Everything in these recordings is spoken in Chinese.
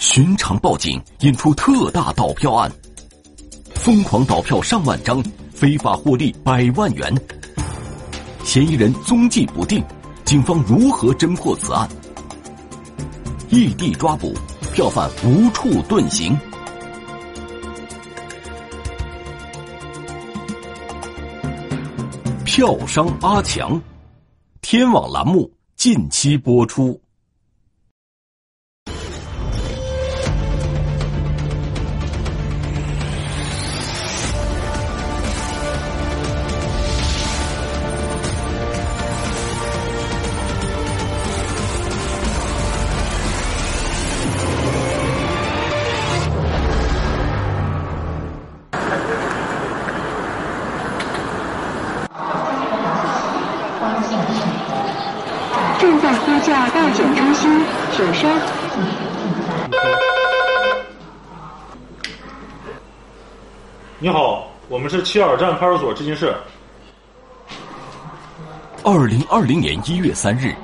寻常报警引出特大倒票案，疯狂倒票上万张，非法获利百万元。嫌疑人踪迹不定，警方如何侦破此案？异地抓捕，票贩无处遁形。票商阿强，天网栏目近期播出。在呼叫到检中心，请稍。你好，我们是七尔站派出所执勤室。二零二零年一月三日，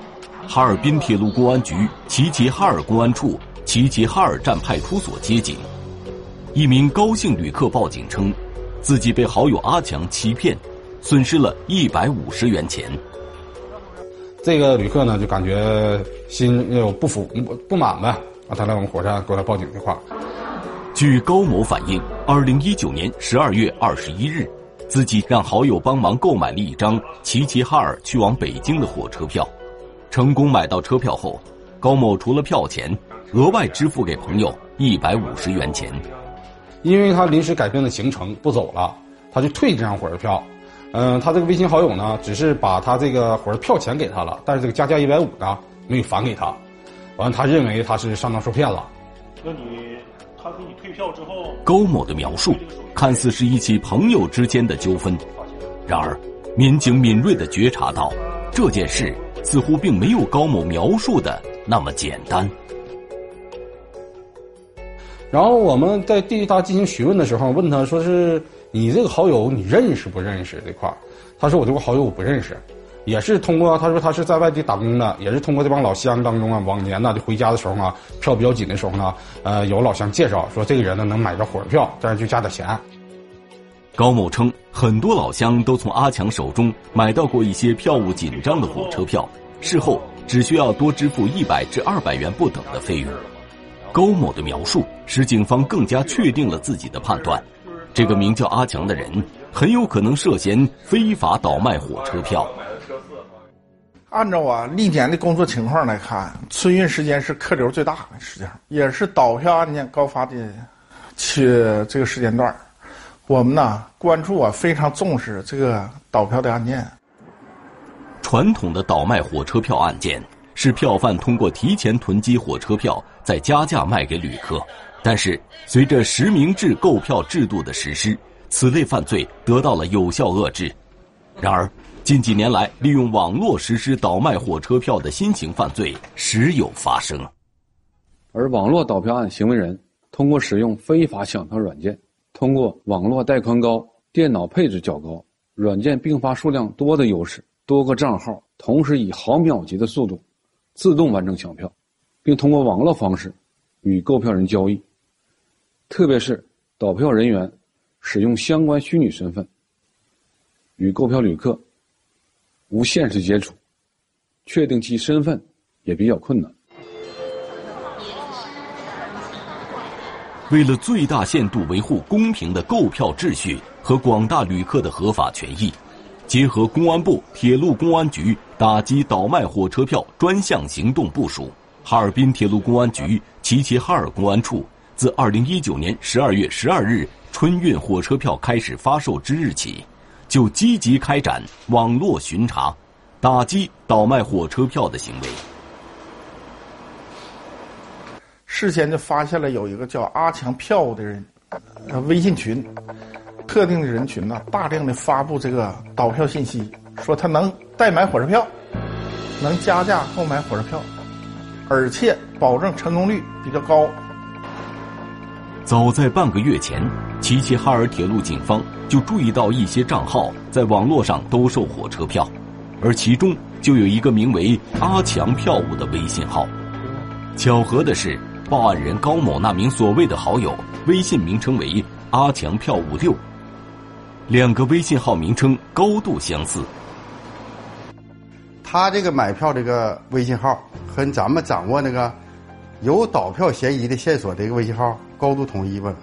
哈尔滨铁路公安局齐齐哈尔公安处齐齐哈尔站派出所接警，一名高姓旅客报警称，自己被好友阿强欺骗，损失了一百五十元钱。这个旅客呢，就感觉心有不服、不不满呗，啊，他来我们火车站给我报警电话。据高某反映，二零一九年十二月二十一日，自己让好友帮忙购买了一张齐齐哈尔去往北京的火车票，成功买到车票后，高某除了票钱，额外支付给朋友一百五十元钱。因为他临时改变了行程不走了，他就退这张火车票。嗯，他这个微信好友呢，只是把他这个火车票钱给他了，但是这个加价一百五呢，没有返给他。完，他认为他是上当受骗了。那你他给你退票之后，高某的描述看似是一起朋友之间的纠纷，然而民警敏锐的觉察到，这件事似乎并没有高某描述的那么简单。然后我们在对他进行询问的时候，问他说是。你这个好友你认识不认识这块儿他说我这个好友我不认识，也是通过他说他是在外地打工的，也是通过这帮老乡当中啊，往年呢就回家的时候啊，票比较紧的时候呢，呃，有老乡介绍说这个人呢能买着火车票，但是就加点钱。高某称，很多老乡都从阿强手中买到过一些票务紧张的火车票，事后只需要多支付一百至二百元不等的费用。高某的描述使警方更加确定了自己的判断。这个名叫阿强的人很有可能涉嫌非法倒卖火车票。按照啊历年的工作情况来看，春运时间是客流最大的时间，也是倒票案件高发的去这个时间段。我们呢关注啊非常重视这个倒票的案件。传统的倒卖火车票案件是票贩通过提前囤积火车票，再加价卖给旅客。但是，随着实名制购票制度的实施，此类犯罪得到了有效遏制。然而，近几年来，利用网络实施倒卖火车票的新型犯罪时有发生。而网络倒票案行为人通过使用非法抢票软件，通过网络带宽高、电脑配置较高、软件并发数量多的优势，多个账号同时以毫秒级的速度自动完成抢票，并通过网络方式与购票人交易。特别是倒票人员使用相关虚拟身份与购票旅客无现实接触，确定其身份也比较困难。为了最大限度维护公平的购票秩序和广大旅客的合法权益，结合公安部铁路公安局打击倒卖火车票专项行动部署，哈尔滨铁路公安局齐齐哈尔公安处。自二零一九年十二月十二日春运火车票开始发售之日起，就积极开展网络巡查，打击倒卖火车票的行为。事先就发现了有一个叫阿强票的人，微信群，特定的人群呢，大量的发布这个倒票信息，说他能代买火车票，能加价购买火车票，而且保证成功率比较高。早在半个月前，齐齐哈尔铁路警方就注意到一些账号在网络上兜售火车票，而其中就有一个名为“阿强票务”的微信号。巧合的是，报案人高某那名所谓的好友，微信名称为“阿强票务六”，两个微信号名称高度相似。他这个买票这个微信号和咱们掌握那个有倒票嫌疑的线索的一个微信号高度统一吻合。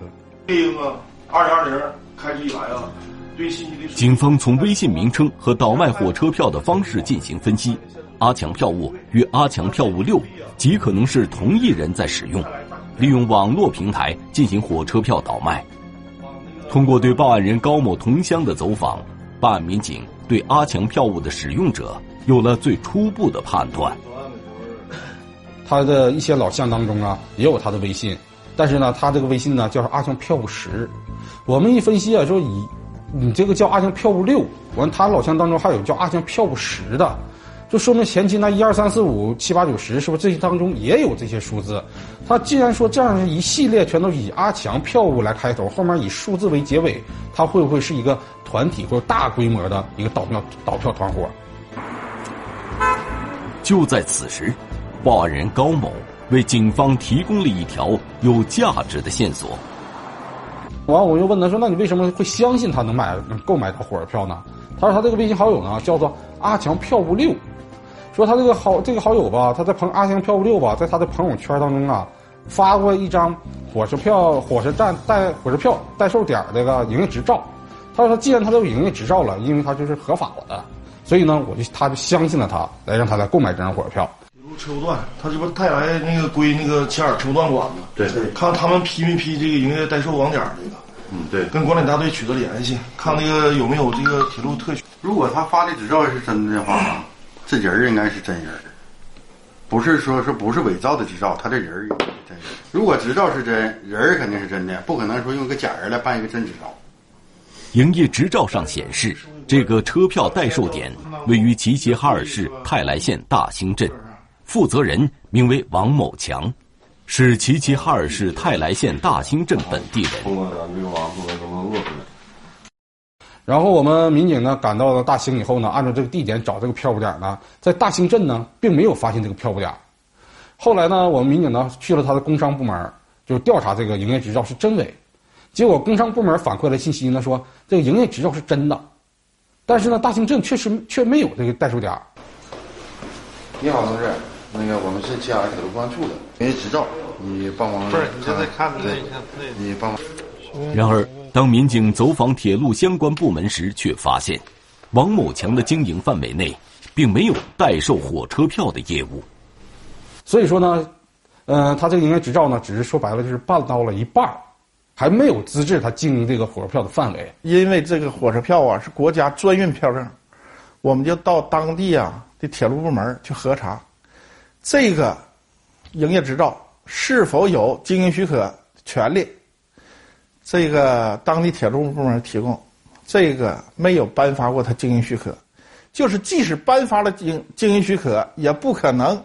这个二零二零开始以来啊，对信息的警方从微信名称和倒卖火车票的方式进行分析，阿强票务与阿强票务六极可能是同一人在使用，利用网络平台进行火车票倒卖。通过对报案人高某同乡的走访，办案民警对阿强票务的使用者有了最初步的判断。他的一些老乡当中啊，也有他的微信，但是呢，他这个微信呢叫阿强票务十。我们一分析啊，说以你这个叫阿强票务六，完他老乡当中还有叫阿强票务十的，就说明前期那一二三四五七八九十是不是这些当中也有这些数字？他既然说这样一系列全都以阿强票务来开头，后面以数字为结尾，他会不会是一个团体或者大规模的一个倒票倒票团伙？就在此时，报案人高某为警方提供了一条有价值的线索。完，我又问他说：“那你为什么会相信他能买能购买到火车票呢？”他说：“他这个微信好友呢叫做阿强票务六，说他这个好这个好友吧，他在朋阿强票务六吧，在他的朋友圈当中啊，发过一张火车票火车站代火车票代售点这个营业执照。他说，既然他都有营业执照了，因为他就是合法的，所以呢，我就他就相信了他，来让他来购买这张火车票。车务段，他这不泰来那个归那个齐尔车务段管吗？对对，看他们批没批这个营业代售网点这个。嗯，对，跟管理大队取得联系，看那个有没有这个铁路特许。如果他发的执照是真的的话，这人儿应该是真人儿，不是说说不是伪造的执照，他这人儿是真人。如果执照是真，人儿肯定是真的，不可能说用个假人来办一个真执照。营业执照上显示，这个车票代售点位于齐齐哈尔市泰来县大兴镇，负责人名为王某强。是齐齐哈尔市泰来县大兴镇本地人。然后我们民警呢赶到了大兴以后呢，按照这个地点找这个票务点呢，在大兴镇呢并没有发现这个票务点。后来呢，我们民警呢去了他的工商部门，就调查这个营业执照是真伪。结果工商部门反馈的信息呢说，这个营业执照是真的，但是呢大兴镇确实却没有这个代售点。你好，同志。那个我们是齐尔铁路公安处的营业执照，你帮忙。不是，你现在看那那，你帮忙。然而，当民警走访铁路相关部门时，却发现王某强的经营范围内并没有代售火车票的业务。所以说呢，呃，他这个营业执照呢，只是说白了就是办到了一半，还没有资质他经营这个火车票的范围。因为这个火车票啊是国家专运票证，我们就到当地啊的铁路部门去核查。这个营业执照是否有经营许可权利？这个当地铁路部门提供，这个没有颁发过他经营许可，就是即使颁发了经经营许可，也不可能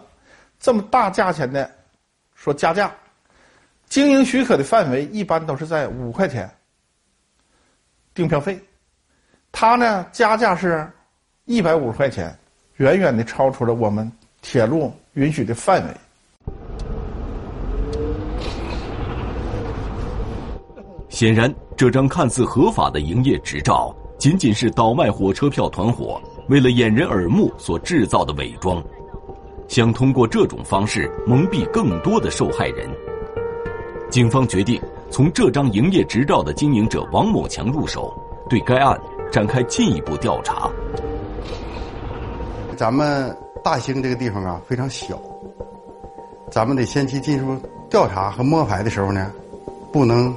这么大价钱的说加价。经营许可的范围一般都是在五块钱订票费，他呢加价是一百五十块钱，远远的超出了我们铁路。允许的范围。显然，这张看似合法的营业执照，仅仅是倒卖火车票团伙为了掩人耳目所制造的伪装，想通过这种方式蒙蔽更多的受害人。警方决定从这张营业执照的经营者王某强入手，对该案展开进一步调查。咱们。大兴这个地方啊非常小，咱们得先期进入调查和摸排的时候呢，不能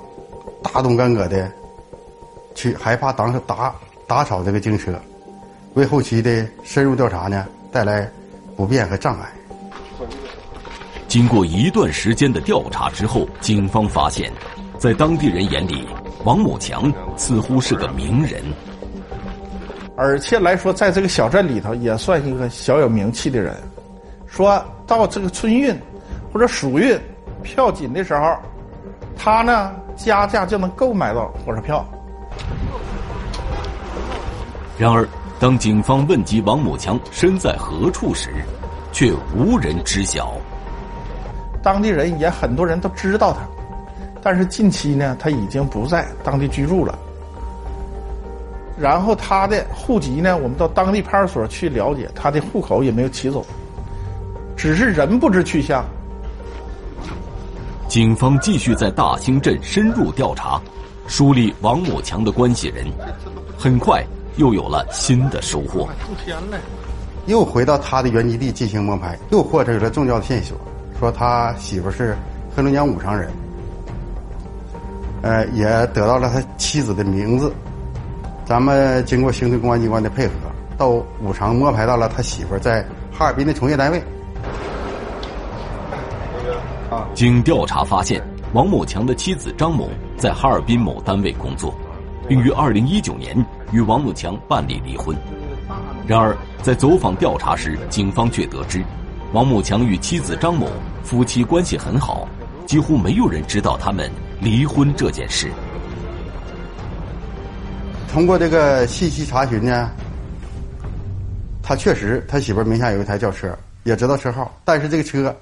大动干戈的去害怕当时打打草这个警车，为后期的深入调查呢带来不便和障碍。经过一段时间的调查之后，警方发现，在当地人眼里，王某强似乎是个名人。而且来说，在这个小镇里头也算一个小有名气的人。说到这个春运或者暑运票紧的时候，他呢加价就能购买到火车票。然而，当警方问及王某强身在何处时，却无人知晓。当地人也很多人都知道他，但是近期呢，他已经不在当地居住了。然后他的户籍呢，我们到当地派出所去了解，他的户口也没有起走，只是人不知去向。警方继续在大兴镇深入调查，梳理王某强的关系人，很快又有了新的收获。又回到他的原籍地进行摸排，又获取了重要的线索，说他媳妇是黑龙江五常人，呃，也得到了他妻子的名字。咱们经过邢台公安机关的配合，到五常摸排到了他媳妇在哈尔滨的从业单位。经调查发现，王某强的妻子张某在哈尔滨某单位工作，并于二零一九年与王某强办理离婚。然而，在走访调查时，警方却得知，王某强与妻子张某夫妻关系很好，几乎没有人知道他们离婚这件事。通过这个信息查询呢，他确实他媳妇名下有一台轿车，也知道车号，但是这个车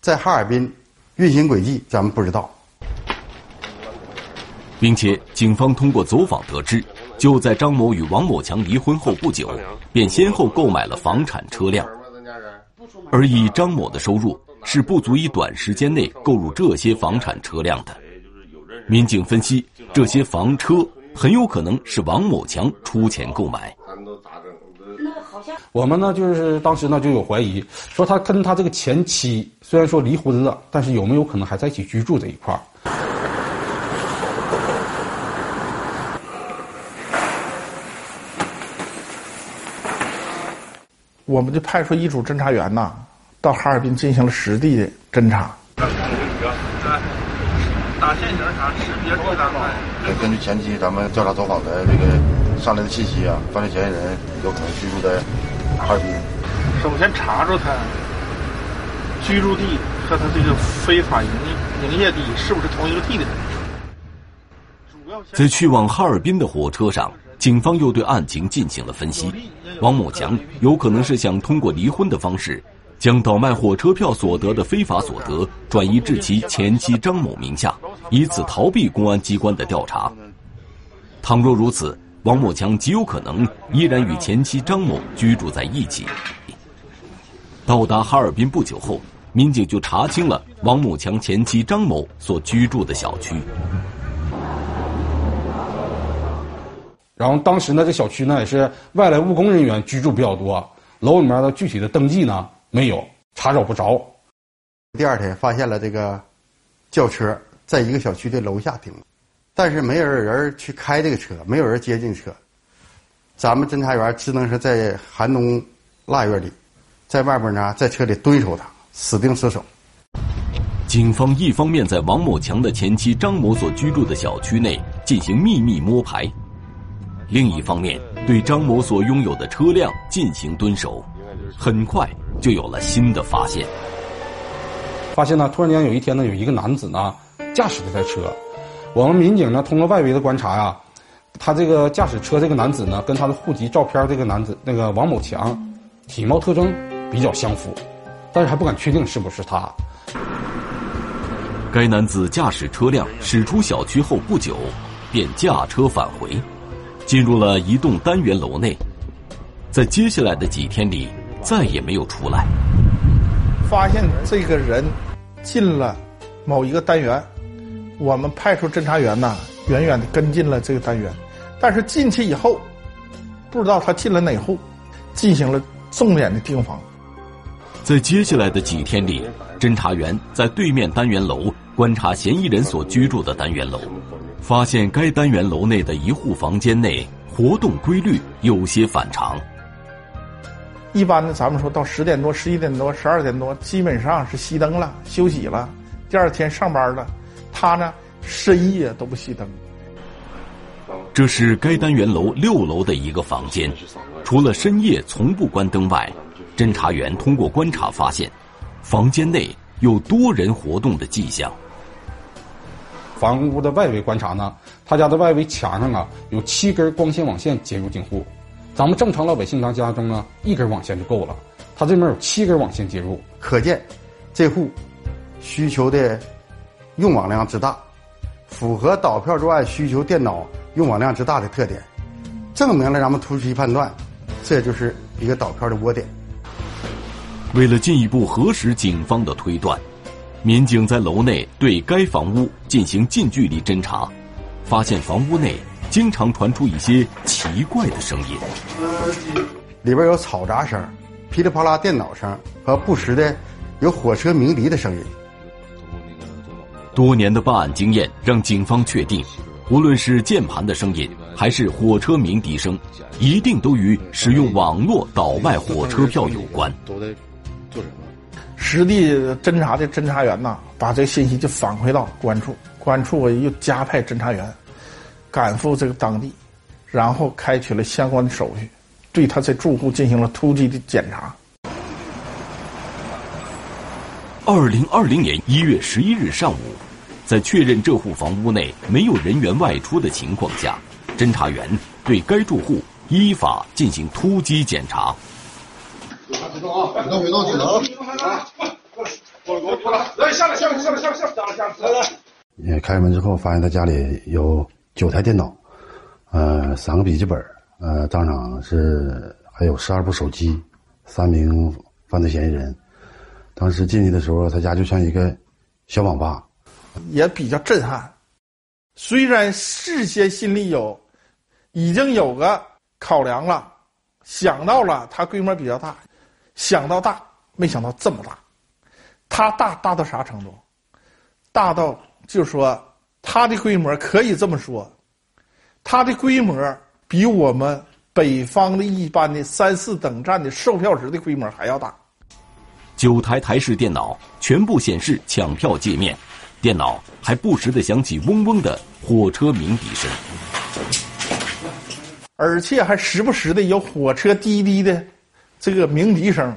在哈尔滨运行轨迹咱们不知道，并且警方通过走访得知。就在张某与王某强离婚后不久，便先后购买了房产车辆，而以张某的收入是不足以短时间内购入这些房产车辆的。民警分析，这些房车很有可能是王某强出钱购买。我们呢，就是当时呢就有怀疑，说他跟他这个前妻虽然说离婚了，但是有没有可能还在一起居住这一块儿？我们就派出一组侦查员呐，到哈尔滨进行了实地的侦查。打现行啥识别出单根据前期咱们调查走访的这个上来的信息啊，犯罪嫌疑人有可能居住在哈尔滨。首先查出他居住地和他这个非法营营业地是不是同一个地点。在去往哈尔滨的火车上。警方又对案情进行了分析，王某强有可能是想通过离婚的方式，将倒卖火车票所得的非法所得转移至其前妻张某名下，以此逃避公安机关的调查。倘若如此，王某强极有可能依然与前妻张某居住在一起。到达哈尔滨不久后，民警就查清了王某强前妻张某所居住的小区。然后当时呢，这小区呢也是外来务工人员居住比较多，楼里面的具体的登记呢没有，查找不着。第二天发现了这个轿车在一个小区的楼下停，但是没有人去开这个车，没有人接近车。咱们侦查员只能是在寒冬腊月里，在外边呢，在车里蹲守他，死盯死守。警方一方面在王某强的前妻张某所居住的小区内进行秘密摸排。另一方面，对张某所拥有的车辆进行蹲守，很快就有了新的发现。发现呢，突然间有一天呢，有一个男子呢驾驶这台车，我们民警呢通过外围的观察呀，他这个驾驶车这个男子呢，跟他的户籍照片这个男子那个王某强，体貌特征比较相符，但是还不敢确定是不是他。该男子驾驶车辆驶出小区后不久，便驾车返回。进入了一栋单元楼内，在接下来的几天里再也没有出来。发现这个人进了某一个单元，我们派出侦查员呐，远远的跟进了这个单元，但是进去以后，不知道他进了哪户，进行了重点的盯防。在接下来的几天里，侦查员在对面单元楼观察嫌疑人所居住的单元楼。发现该单元楼内的一户房间内活动规律有些反常。一般的，咱们说到十点多、十一点多、十二点多，基本上是熄灯了，休息了，第二天上班了。他呢，深夜都不熄灯。这是该单元楼六楼的一个房间，除了深夜从不关灯外，侦查员通过观察发现，房间内有多人活动的迹象。房屋的外围观察呢，他家的外围墙上啊有七根光纤网线接入进户，咱们正常老百姓当家中呢一根网线就够了，他这面有七根网线接入，可见这户需求的用网量之大，符合倒票作案需求电脑用网量之大的特点，证明了咱们突击判断，这就是一个倒票的窝点。为了进一步核实警方的推断，民警在楼内对该房屋进行近距离侦查，发现房屋内经常传出一些奇怪的声音，里边有嘈杂声、噼里啪啦电脑声和不时的有火车鸣笛的声音。多年的办案经验让警方确定，无论是键盘的声音还是火车鸣笛声，一定都与使用网络倒卖火车票有关。都在做什么？实地侦查的侦查员呐，把这个信息就反馈到公安处，公安处又加派侦查员赶赴这个当地，然后开启了相关的手续，对他这住户进行了突击的检查。二零二零年一月十一日上午，在确认这户房屋内没有人员外出的情况下，侦查员对该住户依法进行突击检查。别动啊！别动，别动，技能。过来，过来，过来！来，下来，下来，下来，下来，下来，下来，来来。也开门之后，发现他家里有九台电脑，呃，三个笔记本，呃，当场是还有十二部手机，三名犯罪嫌疑人。当时进去的时候，他家就像一个小网吧，也比较震撼。虽然事先心里有，已经有个考量了，想到了它规模比较大，想到大，没想到这么大。它大大到啥程度？大到就是说它的规模可以这么说，它的规模比我们北方的一般的三四等站的售票室的规模还要大。九台台式电脑全部显示抢票界面，电脑还不时的响起嗡嗡的火车鸣笛声，而且还时不时的有火车滴滴的这个鸣笛声，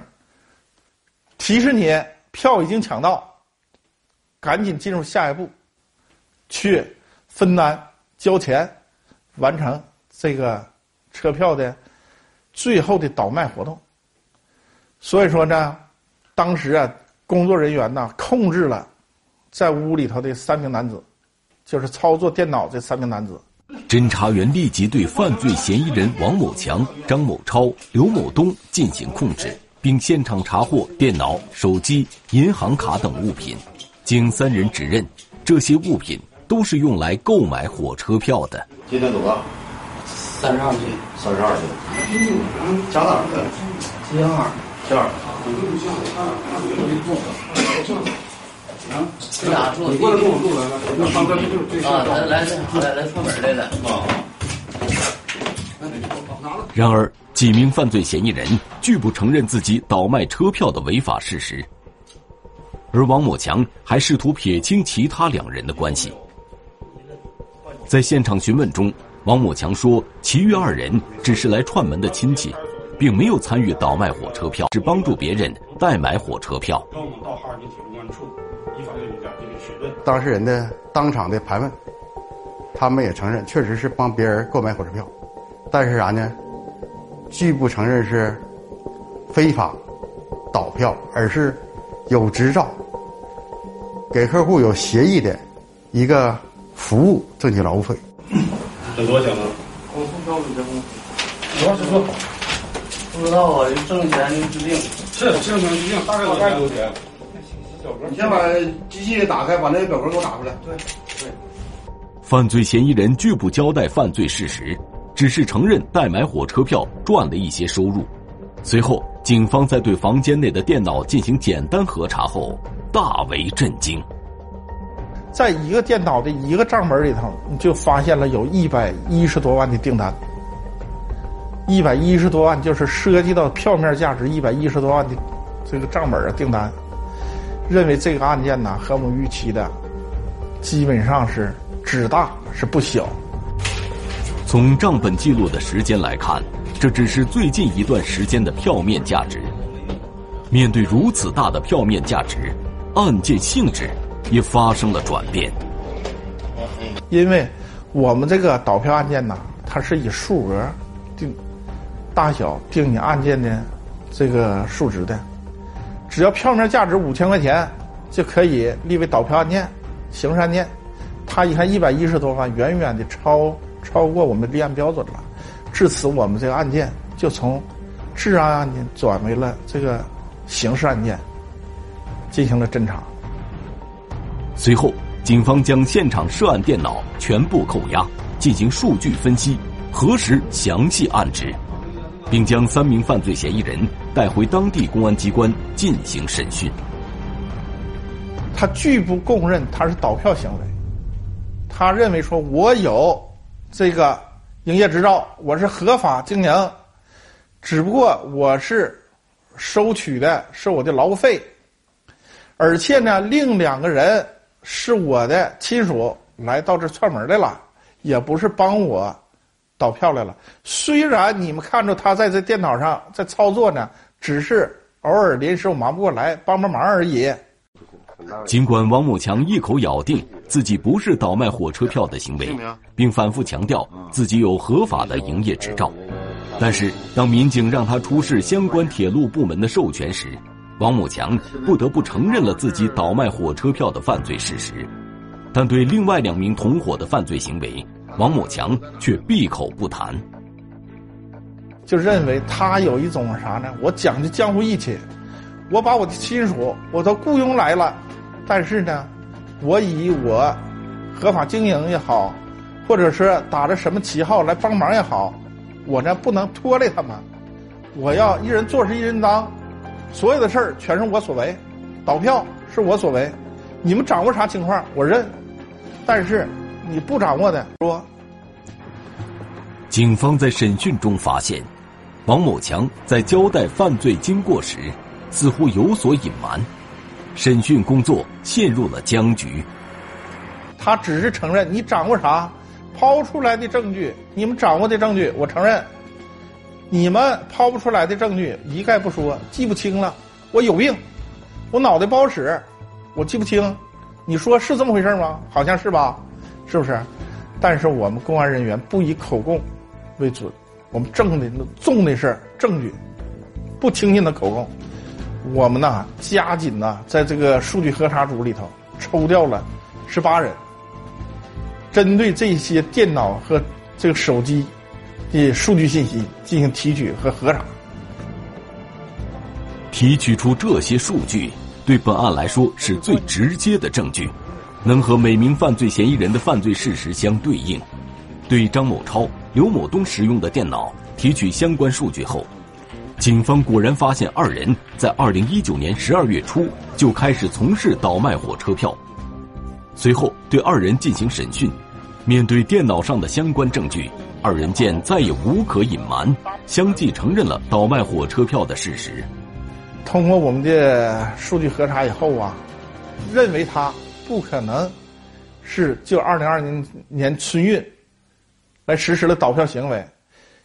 提示你票已经抢到，赶紧进入下一步，去分担交钱，完成这个车票的最后的倒卖活动。所以说呢，当时啊，工作人员呢控制了在屋里头的三名男子，就是操作电脑这三名男子。侦查员立即对犯罪嫌疑人王某强、张某超、刘某东进行控制，并现场查获电脑、手机、银行卡等物品。经三人指认，这些物品都是用来购买火车票的。今天多少？三十二岁，三十二岁。家哪儿的？吉二，这儿。啊，这俩住你过来跟我住来了，啊，来来来来串门来了啊。然而，几名犯罪嫌疑人拒不承认自己倒卖车票的违法事实，而王某强还试图撇清其他两人的关系。在现场询问中，王某强说，其余二人只是来串门的亲戚，并没有参与倒卖火车票，只帮助别人代买火车票。到哈尔滨铁路公安处，依法对人家进行询问。当事人的当场的盘问，他们也承认确实是帮别人购买火车票，但是啥呢？拒不承认是非法倒票，而是有执照、给客户有协议的一个服务挣些劳务费。挣多少钱呢？我送票给挣，实话实说。不知道啊，就挣钱就治病。是挣钱治病，大概大概多少钱？你先把机器打开，把那个表格给我打出来。对对。犯罪嫌疑人拒不交代犯罪事实，只是承认代买火车票赚了一些收入。随后，警方在对房间内的电脑进行简单核查后，大为震惊。在一个电脑的一个账本里头，你就发现了有一百一十多万的订单。一百一十多万就是涉及到票面价值一百一十多万的这个账本啊订单。认为这个案件呢和我们预期的基本上是只大是不小。从账本记录的时间来看，这只是最近一段时间的票面价值。面对如此大的票面价值，案件性质也发生了转变。因为我们这个倒票案件呢，它是以数额定大小定你案件的这个数值的。只要票面价值五千块钱，就可以立为倒票案件、刑事案件。他一看一百一十多万，远远的超超过我们立案标准了。至此，我们这个案件就从治安案件转为了这个刑事案件，进行了侦查。随后，警方将现场涉案电脑全部扣押，进行数据分析，核实详细案值，并将三名犯罪嫌疑人带回当地公安机关进行审讯。他拒不供认他是倒票行为。他认为说，我有这个营业执照，我是合法经营，只不过我是收取的是我的劳务费，而且呢，另两个人是我的亲属来到这串门来了，也不是帮我倒票来了。虽然你们看着他在这电脑上在操作呢，只是偶尔临时我忙不过来帮帮忙而已。尽管王某强一口咬定自己不是倒卖火车票的行为，并反复强调自己有合法的营业执照，但是当民警让他出示相关铁路部门的授权时，王某强不得不承认了自己倒卖火车票的犯罪事实。但对另外两名同伙的犯罪行为，王某强却闭口不谈，就认为他有一种啥呢？我讲究江湖义气，我把我的亲属我都雇佣来了。但是呢，我以我合法经营也好，或者是打着什么旗号来帮忙也好，我呢不能拖累他们。我要一人做事一人当，所有的事儿全是我所为，倒票是我所为。你们掌握啥情况我认，但是你不掌握的说。警方在审讯中发现，王某强在交代犯罪经过时，似乎有所隐瞒。审讯工作陷入了僵局。他只是承认你掌握啥，抛出来的证据，你们掌握的证据，我承认。你们抛不出来的证据一概不说，记不清了。我有病，我脑袋不好使，我记不清。你说是这么回事吗？好像是吧？是不是？但是我们公安人员不以口供为准，我们证的重的是证据，不轻信的口供。我们呢，加紧呢，在这个数据核查组里头抽调了十八人，针对这些电脑和这个手机的数据信息进行提取和核查。提取出这些数据，对本案来说是最直接的证据，能和每名犯罪嫌疑人的犯罪事实相对应。对张某超、刘某东使用的电脑提取相关数据后。警方果然发现二人在二零一九年十二月初就开始从事倒卖火车票，随后对二人进行审讯。面对电脑上的相关证据，二人见再也无可隐瞒，相继承认了倒卖火车票的事实。通过我们的数据核查以后啊，认为他不可能是就二零二零年春运来实施了倒票行为，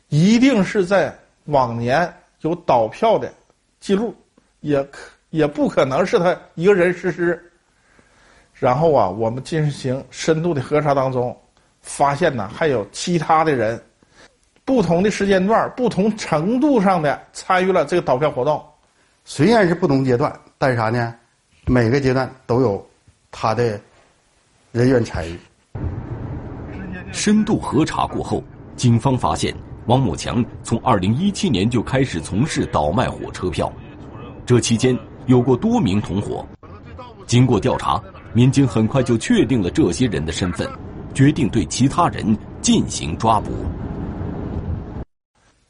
一定是在往年。有倒票的记录，也可也不可能是他一个人实施。然后啊，我们进行深度的核查当中，发现呢还有其他的人，不同的时间段、不同程度上的参与了这个倒票活动。虽然是不同阶段，但是啥呢？每个阶段都有他的人员参与。深度核查过后，警方发现。王某强从二零一七年就开始从事倒卖火车票，这期间有过多名同伙。经过调查，民警很快就确定了这些人的身份，决定对其他人进行抓捕。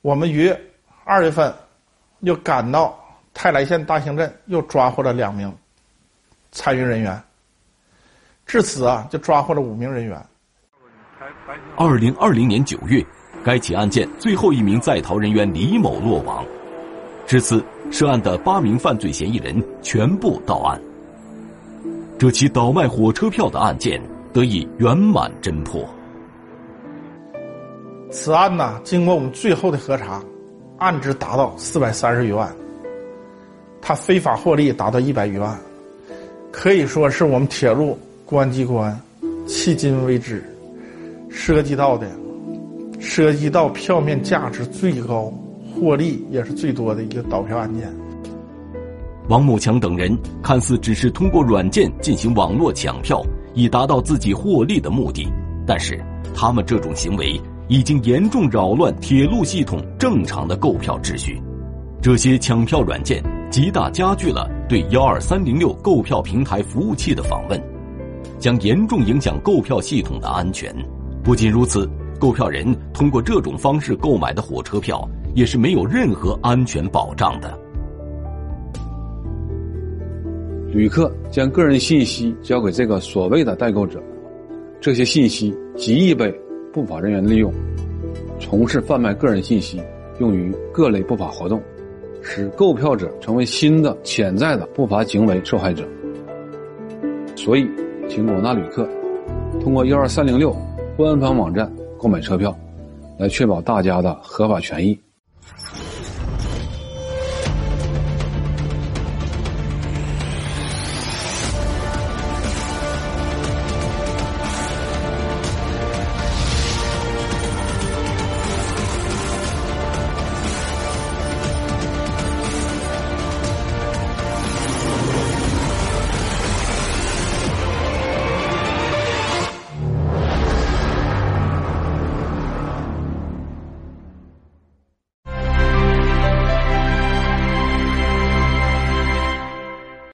我们于二月份又赶到泰来县大兴镇，又抓获了两名参与人员。至此啊，就抓获了五名人员。二零二零年九月。该起案件最后一名在逃人员李某落网，至此，涉案的八名犯罪嫌疑人全部到案。这起倒卖火车票的案件得以圆满侦破。此案呢，经过我们最后的核查，案值达到四百三十余万，他非法获利达到一百余万，可以说是我们铁路公安机关迄今为止涉及到的。涉及到票面价值最高、获利也是最多的一个倒票案件。王某强等人看似只是通过软件进行网络抢票，以达到自己获利的目的，但是他们这种行为已经严重扰乱铁路系统正常的购票秩序。这些抢票软件极大加剧了对幺二三零六购票平台服务器的访问，将严重影响购票系统的安全。不仅如此，购票人通过这种方式购买的火车票也是没有任何安全保障的。旅客将个人信息交给这个所谓的代购者，这些信息极易被不法人员利用，从事贩卖个人信息，用于各类不法活动，使购票者成为新的潜在的不法行为受害者。所以，请广大旅客通过幺二三零六官方网站购买车票，来确保大家的合法权益。